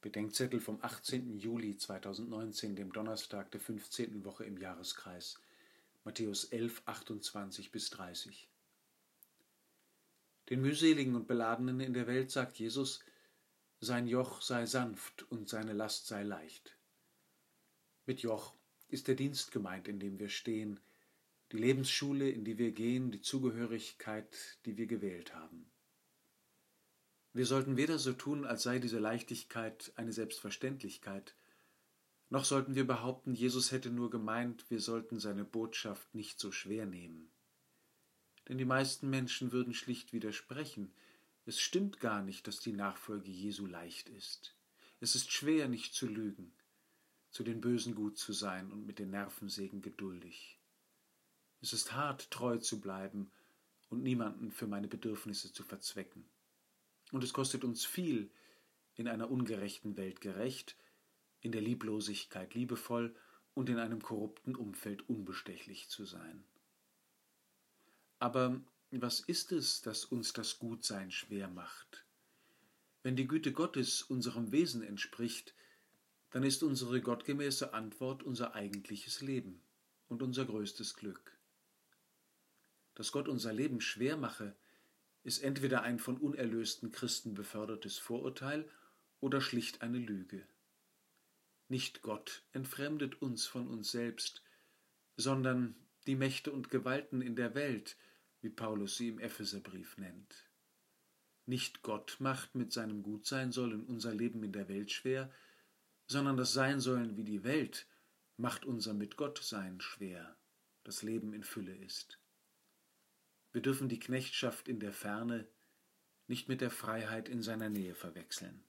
Bedenkzettel vom 18. Juli 2019, dem Donnerstag der 15. Woche im Jahreskreis. Matthäus 11, 28 bis 30. Den mühseligen und Beladenen in der Welt sagt Jesus, sein Joch sei sanft und seine Last sei leicht. Mit Joch ist der Dienst gemeint, in dem wir stehen, die Lebensschule, in die wir gehen, die Zugehörigkeit, die wir gewählt haben. Wir sollten weder so tun, als sei diese Leichtigkeit eine Selbstverständlichkeit, noch sollten wir behaupten, Jesus hätte nur gemeint, wir sollten seine Botschaft nicht so schwer nehmen. Denn die meisten Menschen würden schlicht widersprechen, es stimmt gar nicht, dass die Nachfolge Jesu leicht ist. Es ist schwer, nicht zu lügen, zu den Bösen gut zu sein und mit den Nervensägen geduldig. Es ist hart, treu zu bleiben und niemanden für meine Bedürfnisse zu verzwecken. Und es kostet uns viel, in einer ungerechten Welt gerecht, in der Lieblosigkeit liebevoll und in einem korrupten Umfeld unbestechlich zu sein. Aber was ist es, das uns das Gutsein schwer macht? Wenn die Güte Gottes unserem Wesen entspricht, dann ist unsere gottgemäße Antwort unser eigentliches Leben und unser größtes Glück. Dass Gott unser Leben schwer mache, ist entweder ein von unerlösten Christen befördertes Vorurteil oder schlicht eine Lüge. Nicht Gott entfremdet uns von uns selbst, sondern die Mächte und Gewalten in der Welt, wie Paulus sie im Epheserbrief nennt. Nicht Gott macht mit seinem Gutsein sollen unser Leben in der Welt schwer, sondern das Sein sollen wie die Welt macht unser mit Gott Sein schwer, das Leben in Fülle ist. Wir dürfen die Knechtschaft in der Ferne nicht mit der Freiheit in seiner Nähe verwechseln.